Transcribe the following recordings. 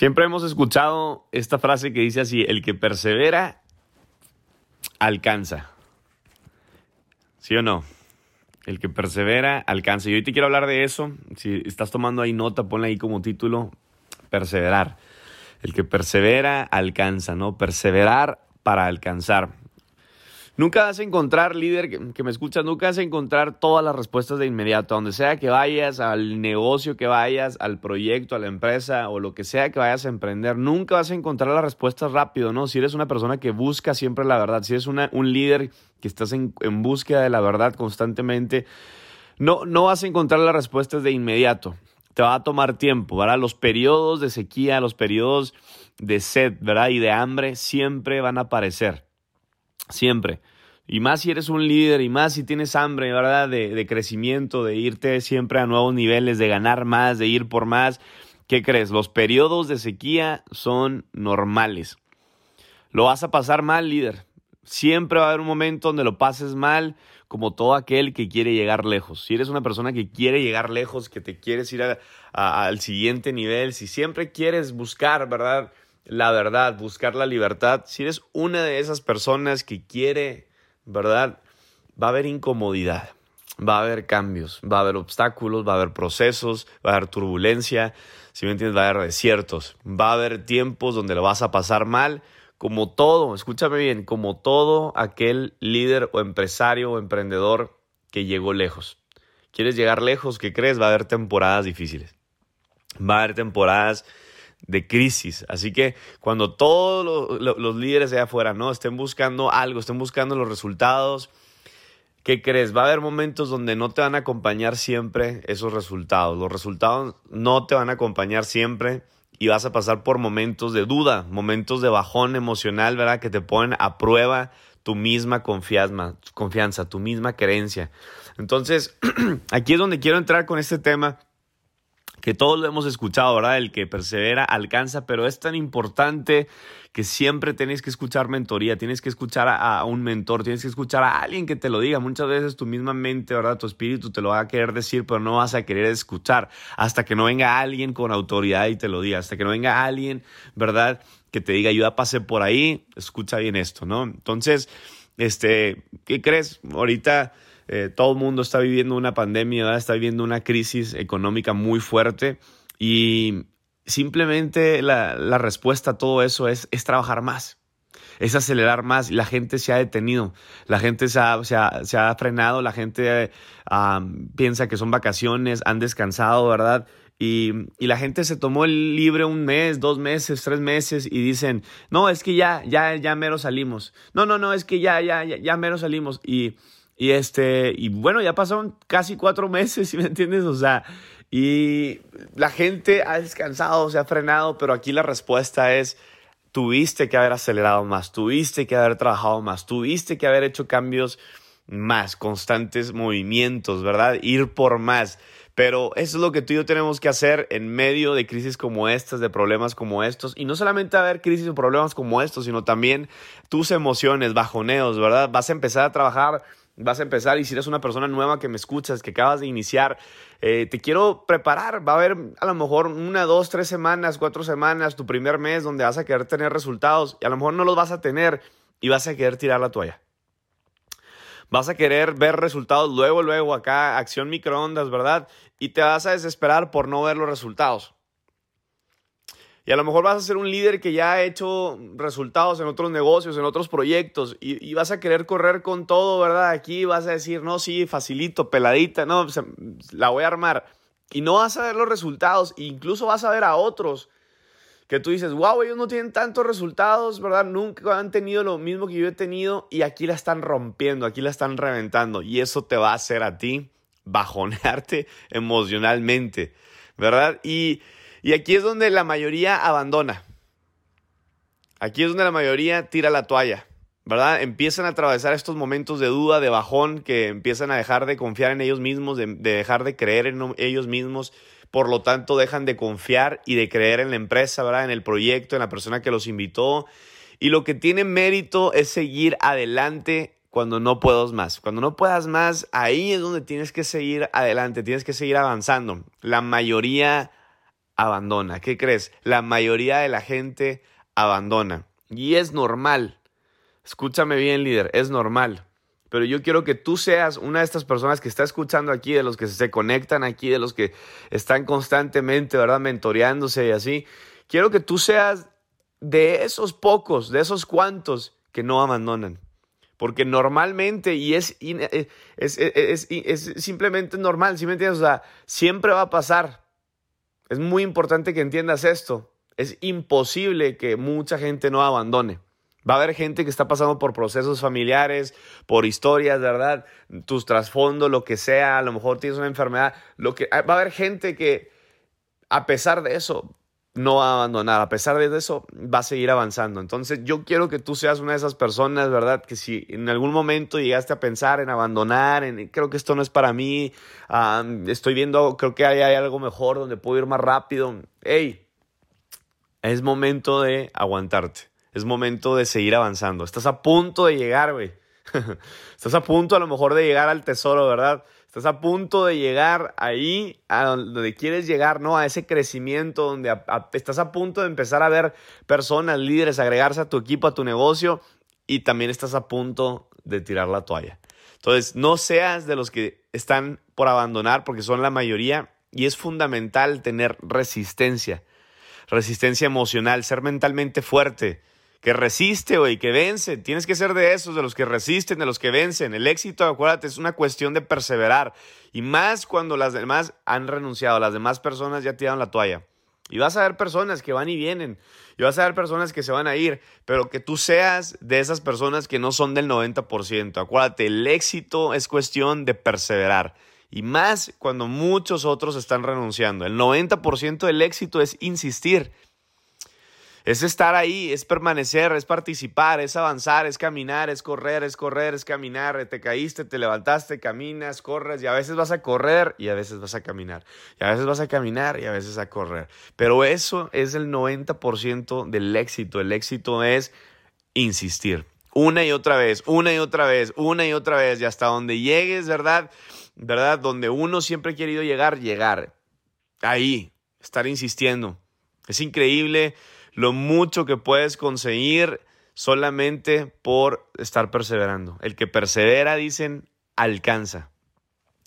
Siempre hemos escuchado esta frase que dice así, el que persevera, alcanza. ¿Sí o no? El que persevera, alcanza. Y hoy te quiero hablar de eso. Si estás tomando ahí nota, ponle ahí como título, perseverar. El que persevera, alcanza, ¿no? Perseverar para alcanzar. Nunca vas a encontrar, líder que, me escuchas, nunca vas a encontrar todas las respuestas de inmediato. donde sea que vayas, al negocio que vayas, al proyecto, a la empresa o lo que sea que vayas a emprender, nunca vas a encontrar las respuestas rápido, ¿no? Si eres una persona que busca siempre la verdad, si eres un líder que estás en, en búsqueda de la verdad constantemente, no, no vas a encontrar las respuestas de inmediato. Te va a tomar tiempo, ¿verdad? Los periodos de sequía, los periodos de sed, ¿verdad? Y de hambre siempre van a aparecer. Siempre. Y más si eres un líder y más si tienes hambre, ¿verdad? De, crecimiento, de irte siempre a nuevos niveles, de ganar más, de ir por más. ¿Qué crees? Los periodos de sequía son normales. Lo vas a pasar mal, líder. Siempre va a haber un momento donde lo pases mal, como todo aquel que quiere llegar lejos. Si eres una persona que quiere llegar lejos, que te quieres ir al siguiente nivel, si siempre quieres buscar, ¿verdad? La verdad, buscar la libertad. Si eres una de esas personas que quiere ¿verdad? Va a haber incomodidad, va a haber cambios, va a haber obstáculos, va a haber procesos, va a haber turbulencia, si me entiendes, va a haber desiertos, va a haber tiempos donde lo vas a pasar mal, como todo, escúchame bien, como todo aquel líder o empresario o emprendedor que llegó lejos. ¿Quieres llegar lejos? ¿Qué crees? Va a haber temporadas difíciles. Va a haber temporadas de crisis. Así que cuando todos los, líderes allá afuera ¿no? estén buscando algo, estén buscando los resultados, ¿qué crees? Va a haber momentos donde no te van a acompañar siempre esos resultados. Los resultados no te van a acompañar siempre y vas a pasar por momentos de duda, momentos de bajón emocional, ¿verdad? Que te ponen a prueba tu misma confianza, confianza tu misma creencia. Entonces, aquí es donde quiero entrar con este tema que todos lo hemos escuchado, ¿verdad? El que persevera alcanza, pero es tan importante que siempre tienes que escuchar mentoría, tienes que escuchar a, un mentor, tienes que escuchar a alguien que te lo diga. Muchas veces tu misma mente, ¿verdad? Tu espíritu te lo va a querer decir, pero no vas a querer escuchar hasta que no venga alguien con autoridad y te lo diga, hasta que no venga alguien, ¿verdad? Que te diga, yo ya pasé por ahí, escucha bien esto, ¿no? Entonces, este, ¿qué crees? Ahorita eh, todo el mundo está viviendo una pandemia, está viviendo una crisis económica muy fuerte y simplemente la, respuesta a todo eso es, es, trabajar más, es acelerar más. La gente se ha detenido, la gente se ha, se ha, frenado, la gente piensa que son vacaciones, han descansado, ¿verdad? Y, y, la gente se tomó el libre un mes, dos meses, tres meses y dicen, no, es que ya, ya, ya mero salimos. No, no, no, es que ya, ya, ya, ya mero salimos. Y y este, y bueno, ya pasaron casi cuatro meses, si me entiendes? O sea, y la gente ha descansado, se ha frenado, pero aquí la respuesta es, tuviste que haber acelerado más, tuviste que haber trabajado más, tuviste que haber hecho cambios más, constantes movimientos, ¿verdad? Ir por más. Pero eso es lo que tú y yo tenemos que hacer en medio de crisis como estas, de problemas como estos. Y no solamente haber crisis o problemas como estos, sino también tus emociones, bajoneos, ¿verdad? Vas a empezar a trabajar vas a empezar y si eres una persona nueva que me escuchas, que acabas de iniciar, eh, te quiero preparar. Va a haber a lo mejor una, dos, tres semanas, cuatro semanas, tu primer mes donde vas a querer tener resultados y a lo mejor no los vas a tener y vas a querer tirar la toalla. Vas a querer ver resultados luego, luego acá, acción microondas, ¿verdad? Y te vas a desesperar por no ver los resultados. Y a lo mejor vas a ser un líder que ya ha hecho resultados en otros negocios, en otros proyectos, y, vas a querer correr con todo, ¿verdad? Aquí vas a decir, no, sí, facilito, peladita, no, la voy a armar. Y no vas a ver los resultados, e incluso vas a ver a otros que tú dices, wow, ellos no tienen tantos resultados, ¿verdad? Nunca han tenido lo mismo que yo he tenido y aquí la están rompiendo, aquí la están reventando. Y eso te va a hacer a ti bajonearte emocionalmente, ¿verdad? Y y aquí es donde la mayoría abandona. Aquí es donde la mayoría tira la toalla, ¿verdad? Empiezan a atravesar estos momentos de duda, de bajón, que empiezan a dejar de confiar en ellos mismos, de, dejar de creer en ellos mismos. Por lo tanto, dejan de confiar y de creer en la empresa, ¿verdad? En el proyecto, en la persona que los invitó. Y lo que tiene mérito es seguir adelante cuando no puedas más. Cuando no puedas más, ahí es donde tienes que seguir adelante, tienes que seguir avanzando. La mayoría abandona. ¿Qué crees? La mayoría de la gente abandona. Y es normal. Escúchame bien, líder, es normal. Pero yo quiero que tú seas una de estas personas que está escuchando aquí, de los que se conectan aquí, de los que están constantemente, ¿verdad? Mentoreándose y así. Quiero que tú seas de esos pocos, de esos cuantos que no abandonan. Porque normalmente, y es, eh, es, es, simplemente normal, ¿sí me entiendes? O sea, siempre va a pasar. Es muy importante que entiendas esto. Es imposible que mucha gente no abandone. Va a haber gente que está pasando por procesos familiares, por historias, ¿verdad? Tus trasfondos, lo que sea, a lo mejor tienes una enfermedad, lo que va a haber gente que a pesar de eso no va a abandonar, a pesar de eso va a seguir avanzando. Entonces, yo quiero que tú seas una de esas personas, ¿verdad? Que si en algún momento llegaste a pensar en abandonar, en creo que esto no es para mí, estoy viendo, creo que hay, hay algo mejor donde puedo ir más rápido. Hey, es momento de aguantarte es momento de seguir avanzando. Estás a punto de llegar, güey. Estás a punto a lo mejor de llegar al tesoro, ¿verdad? Estás a punto de llegar ahí a donde quieres llegar, ¿no? A ese crecimiento donde estás a punto de empezar a ver personas, líderes, agregarse a tu equipo, a tu negocio y también estás a punto de tirar la toalla. Entonces, no seas de los que están por abandonar porque son la mayoría y es fundamental tener resistencia, resistencia emocional, ser mentalmente fuerte que resiste, y que vence. Tienes que ser de esos, de los que resisten, de los que vencen. El éxito, acuérdate, es una cuestión de perseverar. Y más cuando las demás han renunciado, las demás personas ya tiraron la toalla. Y vas a ver personas que van y vienen. Y vas a ver personas que se van a ir. Pero que tú seas de esas personas que no son del 90%. Acuérdate, el éxito es cuestión de perseverar. Y más cuando muchos otros están renunciando. El 90% del éxito es insistir. Es estar ahí, es permanecer, es participar, es avanzar, es caminar, es correr, es correr, es caminar. Te caíste, te levantaste, caminas, corres y a veces vas a correr y a veces vas a caminar. Y a veces vas a caminar y a veces a correr. Pero eso es el 90% del éxito. El éxito es insistir. Una y otra vez, una y otra vez, una y otra vez y hasta donde llegues, ¿verdad? ¿Verdad? Donde uno siempre ha querido llegar, llegar. Ahí, estar insistiendo. Es increíble lo mucho que puedes conseguir solamente por estar perseverando. El que persevera, dicen, alcanza.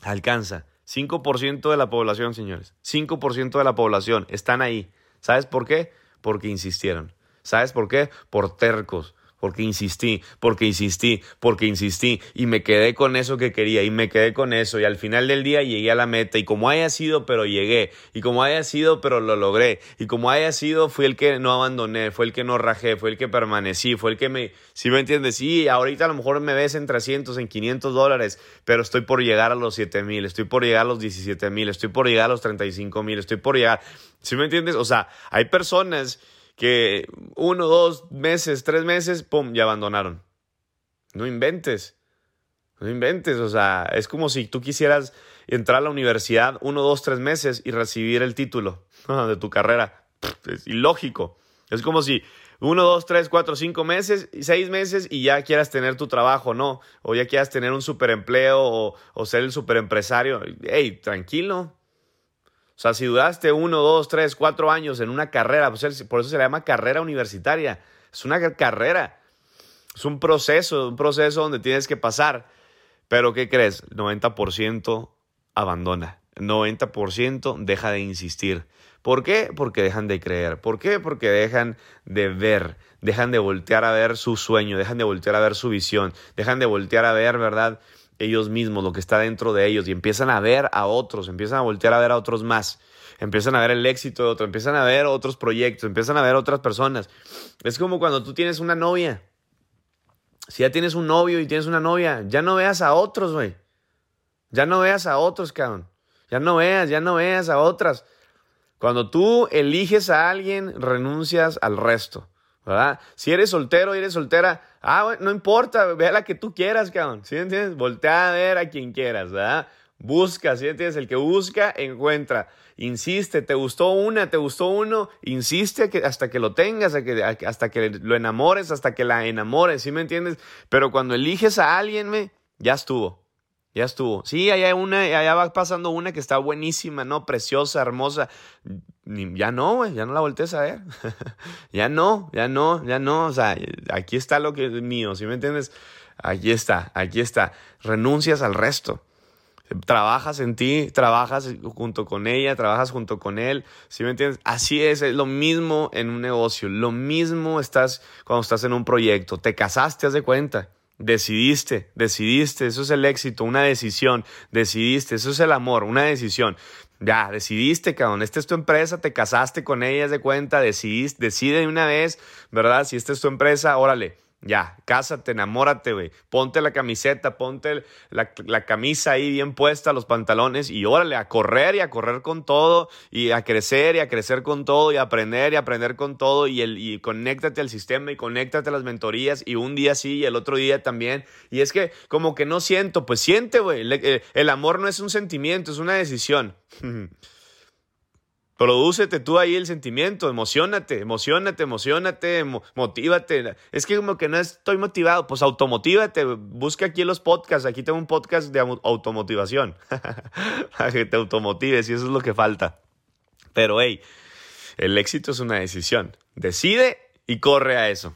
Alcanza. 5% de la población, señores. 5% de la población están ahí. ¿Sabes por qué? Porque insistieron. ¿Sabes por qué? Por tercos porque insistí, porque insistí, porque insistí y me quedé con eso que quería y me quedé con eso y al final del día llegué a la meta y como haya sido, pero llegué y como haya sido, pero lo logré y como haya sido, fui el que no abandoné, fue el que no rajé, fue el que permanecí, fue el que me, si me entiendes, sí, ahorita a lo mejor me ves en 300, en 500 dólares, pero estoy por llegar a los 7 mil, estoy por llegar a los 17 mil, estoy por llegar a los 35 mil, estoy por llegar, si me entiendes? O sea, hay personas que uno, dos meses, tres meses, ¡pum!, ya abandonaron. No inventes. No inventes. O sea, es como si tú quisieras entrar a la universidad uno, dos, tres meses y recibir el título de tu carrera. Es ilógico. Es como si uno, dos, tres, cuatro, cinco meses, seis meses y ya quieras tener tu trabajo, ¿no? O ya quieras tener un superempleo o, o ser el superempresario. Ey, tranquilo. O sea, si duraste uno, dos, tres, cuatro años en una carrera, pues, por eso se le llama carrera universitaria. Es una carrera. Es un proceso, un proceso donde tienes que pasar. Pero ¿qué crees? El 90% abandona. El 90% deja de insistir. ¿Por qué? Porque dejan de creer. ¿Por qué? Porque dejan de ver, dejan de voltear a ver su sueño, dejan de voltear a ver su visión, dejan de voltear a ver, ¿verdad? Ellos mismos, lo que está dentro de ellos, y empiezan a ver a otros, empiezan a voltear a ver a otros más, empiezan a ver el éxito de otro, empiezan a ver otros proyectos, empiezan a ver otras personas. Es como cuando tú tienes una novia. Si ya tienes un novio y tienes una novia, ya no veas a otros, güey. Ya no veas a otros, cabrón. Ya no veas, ya no veas a otras. Cuando tú eliges a alguien, renuncias al resto. ¿verdad? Si eres soltero eres soltera, ah, no importa, ve a la que tú quieras, cabrón, ¿sí entiendes? Voltea a ver a quien quieras, ¿verdad? Busca, ¿sí entiendes? El que busca, encuentra. Insiste, te gustó una, te gustó uno, insiste hasta que lo tengas, hasta que, lo enamores, hasta que la enamores, ¿sí me entiendes? Pero cuando eliges a alguien, me, ya estuvo. Ya estuvo. Sí, allá una, allá va pasando una que está buenísima, ¿no? Preciosa, hermosa. Ya no, ya no la voltees a ver. ya no, ya no, ya no. O sea, aquí está lo que es mío, ¿sí me entiendes? Aquí está, aquí está. Renuncias al resto. Trabajas en ti, trabajas junto con ella, trabajas junto con él, ¿sí me entiendes? Así es, es lo mismo en un negocio, lo mismo estás cuando estás en un proyecto. Te casaste, haz de cuenta. Decidiste, decidiste, eso es el éxito, una decisión, decidiste, eso es el amor, una decisión. Ya, decidiste, cabrón, esta es tu empresa, te casaste con ella, de cuenta, decidiste, decide de una vez, ¿verdad? Si esta es tu empresa, órale, ya, cásate, enamórate, güey. Ponte la camiseta, ponte la, camisa ahí bien puesta, los pantalones y órale, a correr y a correr con todo y a crecer y a crecer con todo y a aprender y a aprender con todo y, el, y conéctate al sistema y conéctate a las mentorías y un día sí y el otro día también. Y es que como que no siento, pues siente, güey. el amor no es un sentimiento, es una decisión. Prodúcete tú ahí el sentimiento, emocionate, emocionate, emocionate, motívate. Es que como que no estoy motivado, pues automotívate, busca aquí los podcasts, aquí tengo un podcast de automotivación, para que te automotives y eso es lo que falta. Pero hey, el éxito es una decisión. Decide y corre a eso.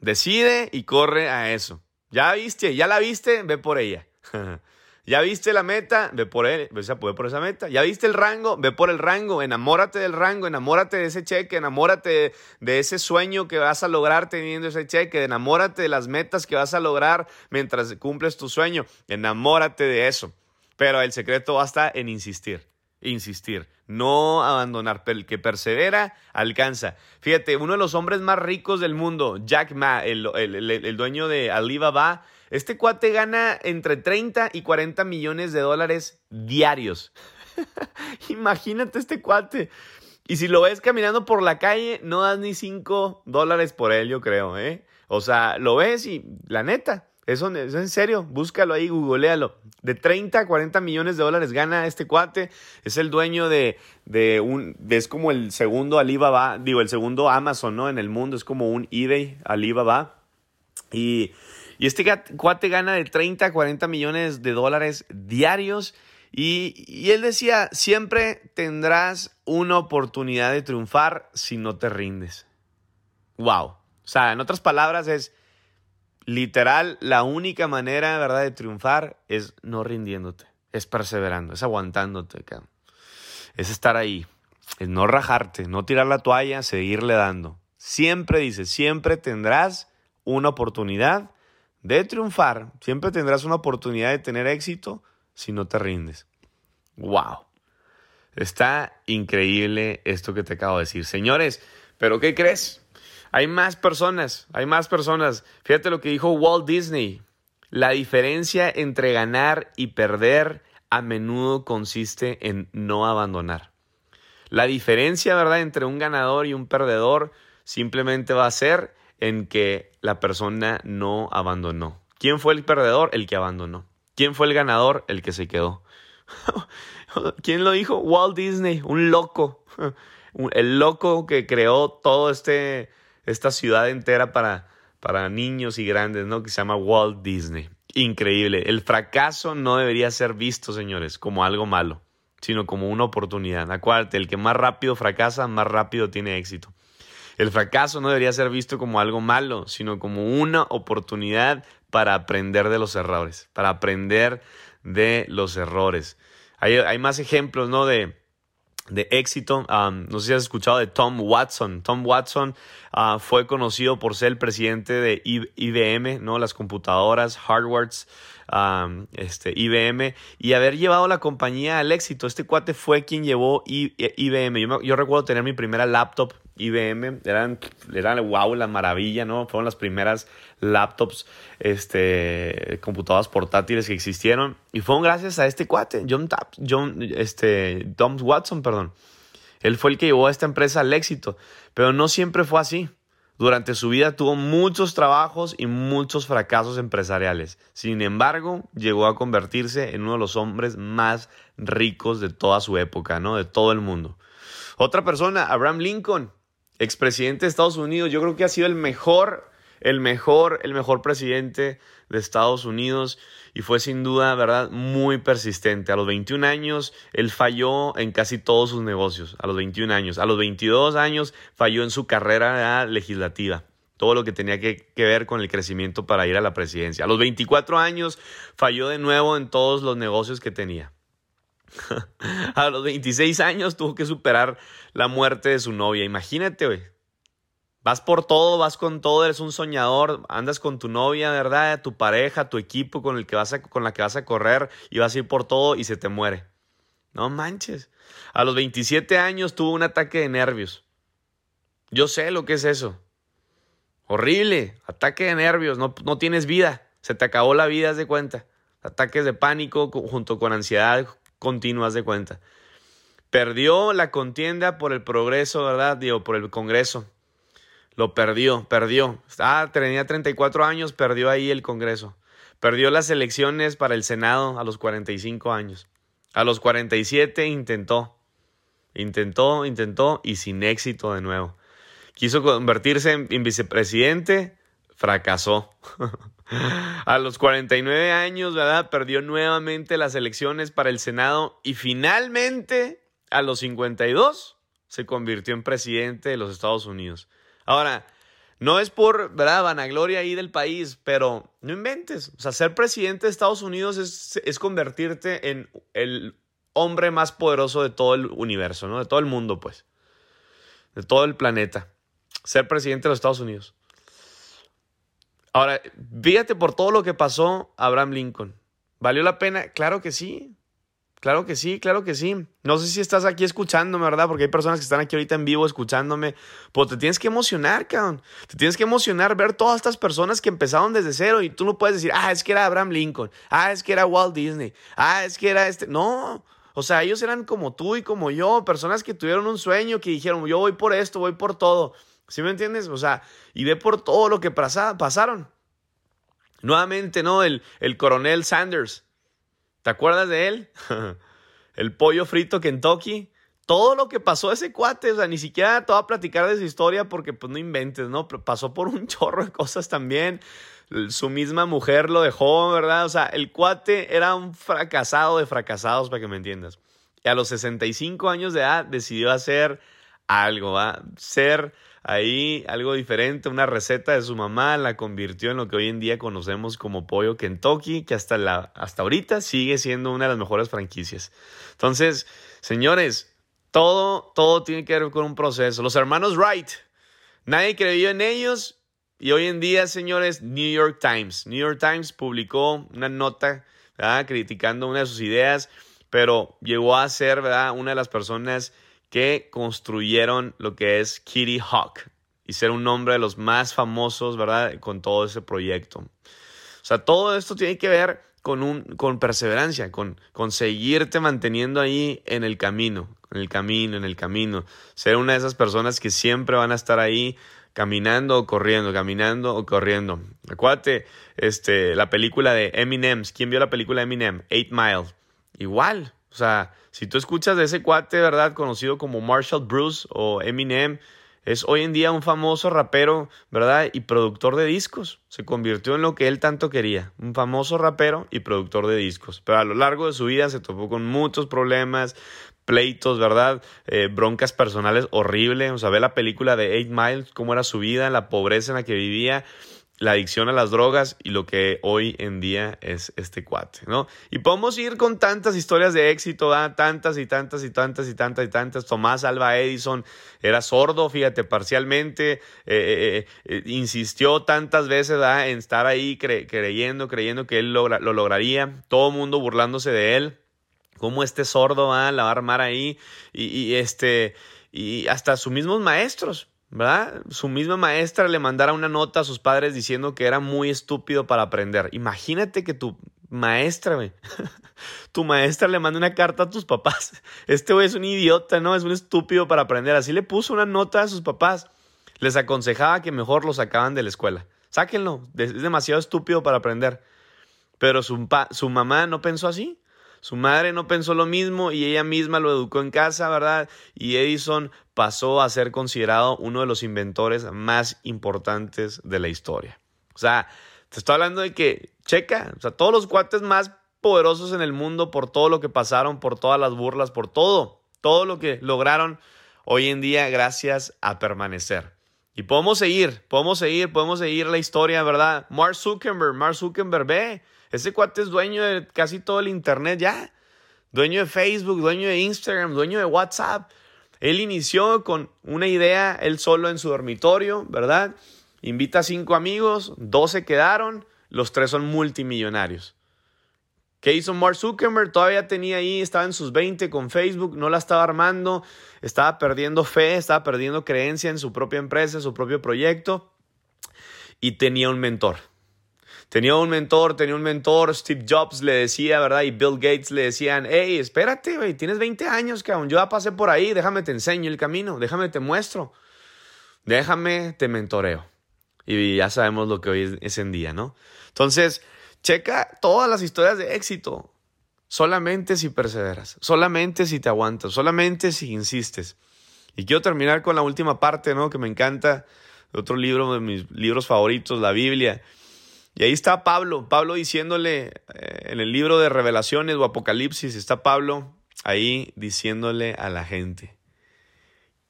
Decide y corre a eso. Ya viste, ya la viste, ve por ella. Ya viste la meta, ve por él, ve por esa meta. Ya viste el rango, ve por el rango. Enamórate del rango, enamórate de ese cheque, enamórate de ese sueño que vas a lograr teniendo ese cheque, enamórate de las metas que vas a lograr mientras cumples tu sueño. Enamórate de eso. Pero el secreto basta en insistir, insistir, no abandonar. El que persevera, alcanza. Fíjate, uno de los hombres más ricos del mundo, Jack Ma, el, el dueño de Alibaba, este cuate gana entre 30 y 40 millones de dólares diarios. Imagínate este cuate. Y si lo ves caminando por la calle, no das ni 5 dólares por él, yo creo, ¿eh? O sea, lo ves y la neta, eso, es en serio, búscalo ahí, googlealo. De 30 a 40 millones de dólares gana este cuate. Es el dueño de, de un. es como el segundo Alibaba, digo, el segundo Amazon, ¿no? En el mundo, es como un eBay Alibaba. Y y este cuate gana de 30 a 40 millones de dólares diarios. Y, él decía, siempre tendrás una oportunidad de triunfar si no te rindes. Wow. O sea, en otras palabras es literal, la única manera, ¿verdad?, de triunfar es no rindiéndote, es perseverando, es aguantándote, es estar ahí, es no rajarte, no tirar la toalla, seguirle dando. Siempre dice, siempre tendrás una oportunidad de triunfar, siempre tendrás una oportunidad de tener éxito si no te rindes. ¡Wow! Está increíble esto que te acabo de decir. Señores, ¿pero qué crees? Hay más personas, hay más personas. Fíjate lo que dijo Walt Disney. La diferencia entre ganar y perder a menudo consiste en no abandonar. La diferencia, ¿verdad?, entre un ganador y un perdedor simplemente va a ser en que la persona no abandonó. ¿Quién fue el perdedor? El que abandonó. ¿Quién fue el ganador? El que se quedó. ¿Quién lo dijo? Walt Disney, un loco. El loco que creó todo este esta ciudad entera para para niños y grandes, ¿no? Que se llama Walt Disney. Increíble. El fracaso no debería ser visto, señores, como algo malo, sino como una oportunidad. Acuérdate, el que más rápido fracasa, más rápido tiene éxito. El fracaso no debería ser visto como algo malo, sino como una oportunidad para aprender de los errores, para aprender de los errores. Hay, más ejemplos, ¿no? De, de éxito. No sé si has escuchado de Tom Watson. Tom Watson uh, fue conocido por ser el presidente de IBM, ¿no? Las computadoras, hardwares, este, IBM, y haber llevado la compañía al éxito. Este cuate fue quien llevó IBM. Yo recuerdo tener mi primera laptop IBM, eran, eran wow, la maravilla, ¿no? Fueron las primeras laptops, este, computadoras portátiles que existieron. Y fueron gracias a este cuate, John Tapp, John, este, Tom Watson, perdón. Él fue el que llevó a esta empresa al éxito. Pero no siempre fue así. Durante su vida tuvo muchos trabajos y muchos fracasos empresariales. Sin embargo, llegó a convertirse en uno de los hombres más ricos de toda su época, ¿no? De todo el mundo. Otra persona, Abraham Lincoln, expresidente de Estados Unidos, yo creo que ha sido el mejor el mejor, el mejor presidente de Estados Unidos y fue sin duda, ¿verdad?, muy persistente. A los 21 años, él falló en casi todos sus negocios, a los 21 años. A los 22 años, falló en su carrera legislativa todo lo que tenía que, ver con el crecimiento para ir a la presidencia. A los 24 años falló de nuevo en todos los negocios que tenía. a los 26 años tuvo que superar la muerte de su novia. Imagínate, güey. Vas por todo, vas con todo, eres un soñador, andas con tu novia, ¿verdad? Tu pareja, tu equipo con el que vas a, con la que vas a correr y vas a ir por todo y se te muere. No manches. A los 27 años tuvo un ataque de nervios. Yo sé lo que es eso. Horrible. Ataque de nervios. No, no tienes vida. Se te acabó la vida, haz de cuenta. Ataques de pánico junto con ansiedad continua, haz de cuenta. Perdió la contienda por el progreso, ¿verdad? Digo, por el Congreso. Lo perdió, perdió. Ah, tenía 34 años, perdió ahí el Congreso. Perdió las elecciones para el Senado a los 45 años. A los 47 intentó. Intentó, intentó y sin éxito de nuevo. Quiso convertirse en vicepresidente, fracasó. a los 49 años, ¿verdad? Perdió nuevamente las elecciones para el Senado y finalmente, a los 52, se convirtió en presidente de los Estados Unidos. Ahora, no es por, ¿verdad?, vanagloria ahí del país, pero no inventes. O sea, ser presidente de Estados Unidos es, es convertirte en el hombre más poderoso de todo el universo, ¿no? De todo el mundo, pues. De todo el planeta. Ser presidente de los Estados Unidos. Ahora, fíjate por todo lo que pasó Abraham Lincoln. ¿Valió la pena? Claro que sí. Claro que sí, claro que sí. No sé si estás aquí escuchándome, ¿verdad? Porque hay personas que están aquí ahorita en vivo escuchándome. Pues te tienes que emocionar, cabrón. Te tienes que emocionar ver todas estas personas que empezaron desde cero y tú no puedes decir, ah, es que era Abraham Lincoln. Ah, es que era Walt Disney. Ah, es que era este. No. O sea, ellos eran como tú y como yo, personas que tuvieron un sueño, que dijeron, yo voy por esto, voy por todo. ¿Sí me entiendes? O sea, y ve por todo lo que pasaron. Nuevamente, ¿no? El, el coronel Sanders ¿Te acuerdas de él? el pollo frito Kentucky. Todo lo que pasó ese cuate, o sea, ni siquiera te voy a platicar de su historia porque pues no inventes, ¿no? Pasó por un chorro de cosas también. Su misma mujer lo dejó, ¿verdad? O sea, el cuate era un fracasado de fracasados, para que me entiendas. Y a los 65 años de edad decidió hacer algo, ¿va? Ser ahí algo diferente, una receta de su mamá, la convirtió en lo que hoy en día conocemos como pollo Kentucky, que hasta, la, hasta ahorita sigue siendo una de las mejores franquicias. Entonces, señores, todo, todo tiene que ver con un proceso. Los hermanos Wright, nadie creyó en ellos y hoy en día, señores, New York Times. New York Times publicó una nota criticando una de sus ideas, pero llegó a ser una de las personas que construyeron lo que es Kitty Hawk y ser un nombre de los más famosos, ¿verdad? Con todo ese proyecto. O sea, todo esto tiene que ver con, un, con perseverancia, con, con seguirte manteniendo ahí en el camino, en el camino, en el camino. Ser una de esas personas que siempre van a estar ahí caminando o corriendo, caminando o corriendo. Acuérdate, este, la película de Eminem. ¿Quién vio la película de Eminem? Eight Mile. Igual. O sea, si tú escuchas de ese cuate, ¿verdad? Conocido como Marshall Bruce o Eminem, es hoy en día un famoso rapero, ¿verdad? Y productor de discos. Se convirtió en lo que él tanto quería, un famoso rapero y productor de discos. Pero a lo largo de su vida se topó con muchos problemas, pleitos, ¿verdad? Eh, broncas personales horribles. O sea, ve la película de Eight Miles, cómo era su vida, la pobreza en la que vivía la adicción a las drogas y lo que hoy en día es este cuate, ¿no? Y podemos ir con tantas historias de éxito, tantas y tantas y tantas y tantas y tantas. Tomás Alba Edison era sordo, fíjate, parcialmente, eh, eh, eh, insistió tantas veces en estar ahí creyendo, creyendo que él lo lograría, todo el mundo burlándose de él. Cómo este sordo va la va a armar ahí y, y este y hasta sus mismos maestros, ¿verdad? Su misma maestra le mandara una nota a sus padres diciendo que era muy estúpido para aprender. Imagínate que tu maestra, güey, tu maestra le manda una carta a tus papás. Este güey es un idiota, ¿no? Es un estúpido para aprender. Así le puso una nota a sus papás. Les aconsejaba que mejor lo sacaban de la escuela. Sáquenlo, es demasiado estúpido para aprender. Pero su, su mamá no pensó así. Su madre no pensó lo mismo y ella misma lo educó en casa, ¿verdad? Y Edison pasó a ser considerado uno de los inventores más importantes de la historia. O sea, te estoy hablando de que, checa, o sea, todos los cuates más poderosos en el mundo por todo lo que pasaron, por todas las burlas, por todo, todo lo que lograron hoy en día gracias a permanecer. Y podemos seguir, podemos seguir, podemos seguir la historia, ¿verdad? Mark Zuckerberg, Mark Zuckerberg, ve, ese cuate es dueño de casi todo el Internet ya. Dueño de Facebook, dueño de Instagram, dueño de WhatsApp. Él inició con una idea, él solo en su dormitorio, ¿verdad? Invita a cinco amigos, dos se quedaron, los tres son multimillonarios. ¿Qué hizo Mark Zuckerberg? Todavía tenía ahí, estaba en sus 20 con Facebook, no la estaba armando, estaba perdiendo fe, estaba perdiendo creencia en su propia empresa, en su propio proyecto y tenía un mentor. Tenía un mentor, tenía un mentor, Steve Jobs le decía, ¿verdad? Y Bill Gates le decían, hey, espérate, güey, tienes 20 años, cabrón, yo ya pasé por ahí, déjame te enseño el camino, déjame te muestro, déjame te mentoreo. Y ya sabemos lo que hoy es en día, ¿no? Entonces, Checa todas las historias de éxito. Solamente si perseveras, solamente si te aguantas, solamente si insistes. Y quiero terminar con la última parte, ¿no? Que me encanta, otro libro de mis libros favoritos, la Biblia. Y ahí está Pablo, Pablo diciéndole eh, en el libro de Revelaciones o Apocalipsis, está Pablo ahí diciéndole a la gente,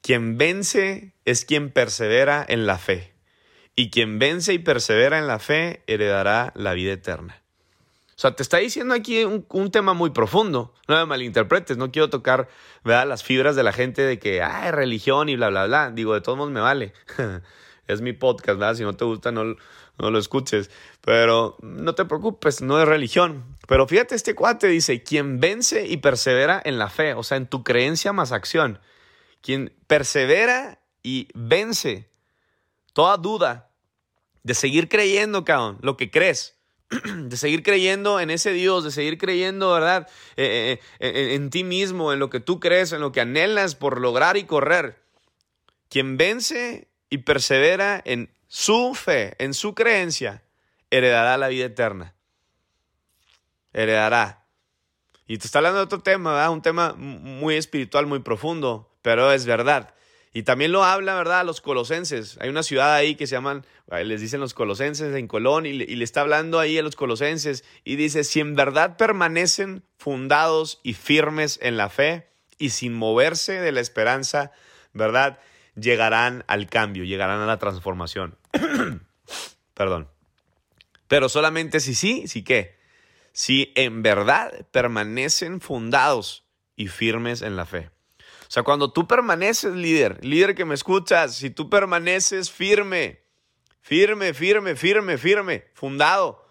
quien vence es quien persevera en la fe y quien vence y persevera en la fe heredará la vida eterna. O sea, te está diciendo aquí un, tema muy profundo. No me malinterpretes, no quiero tocar ¿verdad? las fibras de la gente de que, ay, religión y bla, bla, bla. Digo, de todos modos me vale. es mi podcast, ¿verdad? Si no te gusta, no, no lo escuches. Pero no te preocupes, no es religión. Pero fíjate, este cuate dice, quien vence y persevera en la fe, o sea, en tu creencia más acción. Quien persevera y vence toda duda de seguir creyendo, cabrón, lo que crees. De seguir creyendo en ese Dios, de seguir creyendo, ¿verdad? Eh, eh, eh, en ti mismo, en lo que tú crees, en lo que anhelas por lograr y correr. Quien vence y persevera en su fe, en su creencia, heredará la vida eterna. Heredará. Y te está hablando de otro tema, ¿verdad? Un tema muy espiritual, muy profundo, pero es verdad. Y también lo habla, ¿verdad? A los colosenses. Hay una ciudad ahí que se llaman, les dicen los colosenses en Colón, y le, está hablando ahí a los colosenses. Y dice, si en verdad permanecen fundados y firmes en la fe y sin moverse de la esperanza, ¿verdad? Llegarán al cambio, llegarán a la transformación. Perdón. Pero solamente si sí, sí qué. Si en verdad permanecen fundados y firmes en la fe. O sea, cuando tú permaneces líder, líder que me escuchas, si tú permaneces firme, firme, firme, firme, firme, fundado,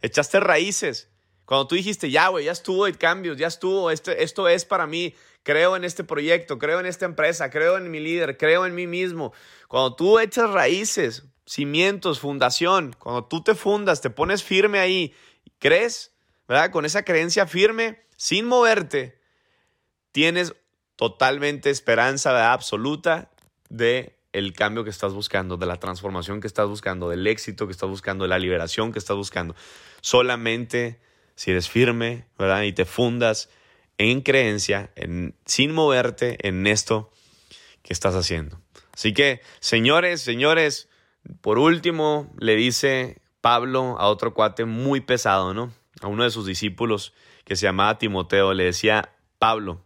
echaste raíces. Cuando tú dijiste, ya, güey, ya estuvo de cambios, ya estuvo, este, esto es para mí, creo en este proyecto, creo en esta empresa, creo en mi líder, creo en mí mismo. Cuando tú echas raíces, cimientos, fundación, cuando tú te fundas, te pones firme ahí, crees, ¿verdad? Con esa creencia firme, sin moverte, tienes totalmente esperanza absoluta de el cambio que estás buscando, de la transformación que estás buscando, del éxito que estás buscando, de la liberación que estás buscando. Solamente si eres firme, ¿verdad? Y te fundas en creencia, en, sin moverte en esto que estás haciendo. Así que, señores, señores, por último le dice Pablo a otro cuate muy pesado, ¿no? A uno de sus discípulos que se llamaba Timoteo, le decía, Pablo,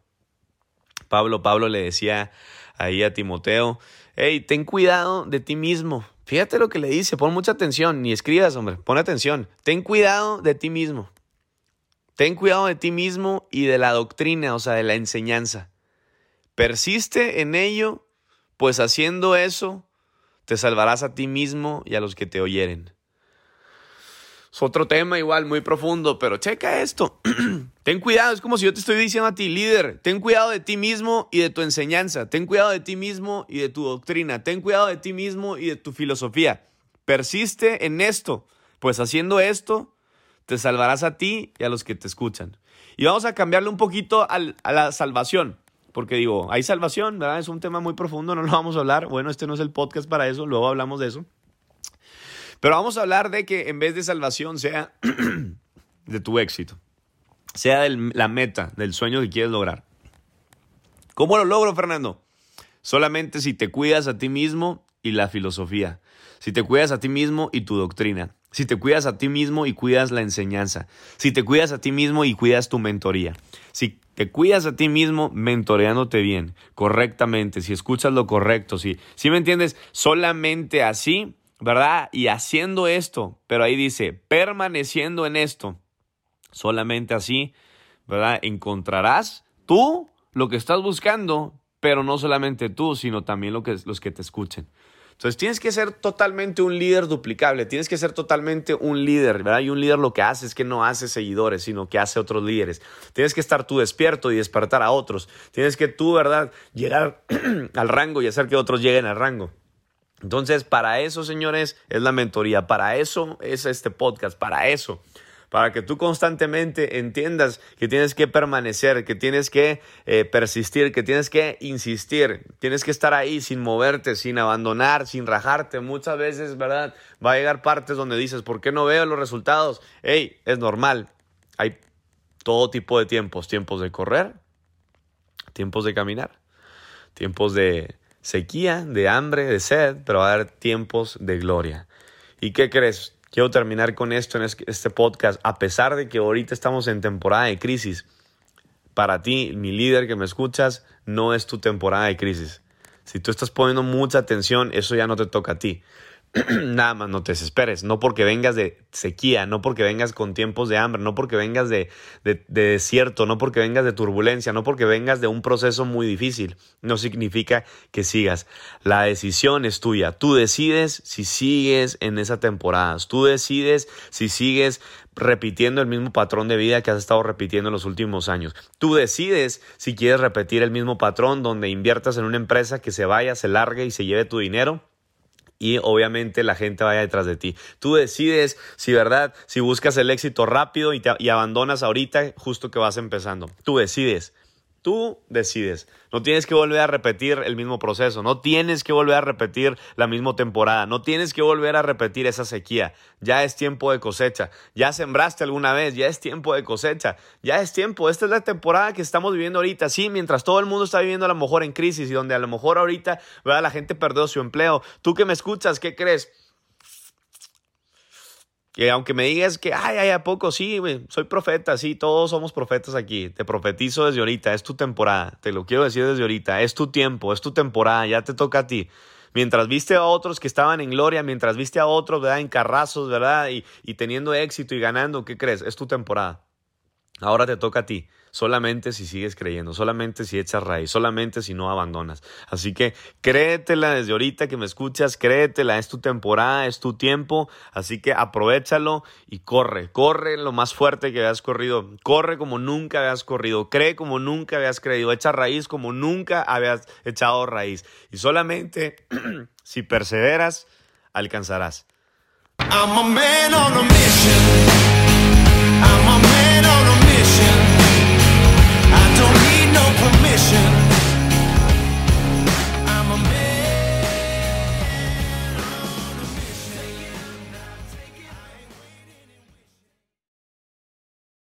Pablo, Pablo le decía ahí a Timoteo, hey, ten cuidado de ti mismo. Fíjate lo que le dice, pon mucha atención, ni escribas, hombre, pon atención. Ten cuidado de ti mismo. Ten cuidado de ti mismo y de la doctrina, o sea, de la enseñanza. Persiste en ello, pues haciendo eso, te salvarás a ti mismo y a los que te oyeren. Es otro tema igual, muy profundo, pero checa esto. ten cuidado, es como si yo te estoy diciendo a ti, líder, ten cuidado de ti mismo y de tu enseñanza, ten cuidado de ti mismo y de tu doctrina, ten cuidado de ti mismo y de tu filosofía. Persiste en esto, pues haciendo esto, te salvarás a ti y a los que te escuchan. Y vamos a cambiarle un poquito a la salvación, porque digo, hay salvación, ¿verdad? Es un tema muy profundo, no lo vamos a hablar. Bueno, este no es el podcast para eso, luego hablamos de eso. Pero vamos a hablar de que en vez de salvación sea de tu éxito. sea la meta, del sueño que quieres lograr. ¿Cómo lo logro, Fernando? Solamente si te cuidas a ti mismo y la filosofía. Si te cuidas a ti mismo y tu doctrina. Si te cuidas a ti mismo y cuidas la enseñanza. Si te cuidas a ti mismo y cuidas tu mentoría. Si te cuidas a ti mismo mentoreándote bien, correctamente, si escuchas lo correcto, si, me entiendes, solamente así, ¿verdad? Y haciendo esto, pero ahí dice, permaneciendo en esto, solamente así, ¿verdad? Encontrarás tú lo que estás buscando, pero no solamente tú, sino también lo que, los que te escuchen. Entonces tienes que ser totalmente un líder duplicable, tienes que ser totalmente un líder, ¿verdad? Y un líder lo que hace es que no hace seguidores, sino que hace otros líderes. Tienes que estar tú despierto y despertar a otros. Tienes que tú, ¿verdad? Llegar al rango y hacer que otros lleguen al rango. Entonces, para eso, señores, es la mentoría, para eso es este podcast, para eso para que tú constantemente entiendas que tienes que permanecer, que tienes que eh, persistir, que tienes que insistir, tienes que estar ahí sin moverte, sin abandonar, sin rajarte. Muchas veces, ¿verdad? Va a llegar partes donde dices, ¿por qué no veo los resultados? Hey, es normal. Hay todo tipo de tiempos, tiempos de correr, tiempos de caminar, tiempos de sequía, de hambre, de sed, pero va a haber tiempos de gloria. ¿Y qué crees? Quiero terminar con esto en este podcast. A pesar de que ahorita estamos en temporada de crisis, para ti, mi líder que me escuchas, no es tu temporada de crisis. Si tú estás poniendo mucha atención, eso ya no te toca a ti. nada más no te desesperes, no porque vengas de sequía, no porque vengas con tiempos de hambre, no porque vengas de, de, desierto, no porque vengas de turbulencia, no porque vengas de un proceso muy difícil, no significa que sigas. La decisión es tuya, tú decides si sigues en esa temporada, tú decides si sigues repitiendo el mismo patrón de vida que has estado repitiendo en los últimos años. Tú decides si quieres repetir el mismo patrón donde inviertas en una empresa que se vaya, se largue y se lleve tu dinero y obviamente la gente vaya detrás de ti. Tú decides si, ¿verdad? Si buscas el éxito rápido y, te, abandonas ahorita justo que vas empezando. Tú decides. Tú decides. No tienes que volver a repetir el mismo proceso. No tienes que volver a repetir la misma temporada. No tienes que volver a repetir esa sequía. Ya es tiempo de cosecha. Ya sembraste alguna vez. Ya es tiempo de cosecha. Ya es tiempo. Esta es la temporada que estamos viviendo ahorita. Sí, mientras todo el mundo está viviendo a lo mejor en crisis y donde a lo mejor ahorita la gente perdió su empleo. Tú que me escuchas, ¿qué crees? Que aunque me digas que, ay, ay, a poco, sí, soy profeta, sí, todos somos profetas aquí. Te profetizo desde ahorita, es tu temporada. Te lo quiero decir desde ahorita, es tu tiempo, es tu temporada, ya te toca a ti. Mientras viste a otros que estaban en gloria, mientras viste a otros, ¿verdad? En carrazos, ¿verdad? Y, y teniendo éxito y ganando, ¿qué crees? Es tu temporada. Ahora te toca a ti solamente si sigues creyendo, solamente si echas raíz, solamente si no abandonas. Así que créetela desde ahorita que me escuchas, créetela, es tu temporada, es tu tiempo, así que aprovechalo y corre, corre lo más fuerte que hayas corrido, corre como nunca habías corrido, cree como nunca habías creído, echa raíz como nunca habías echado raíz. Y solamente si perseveras, alcanzarás. I'm a man on a mission. I'm a man on a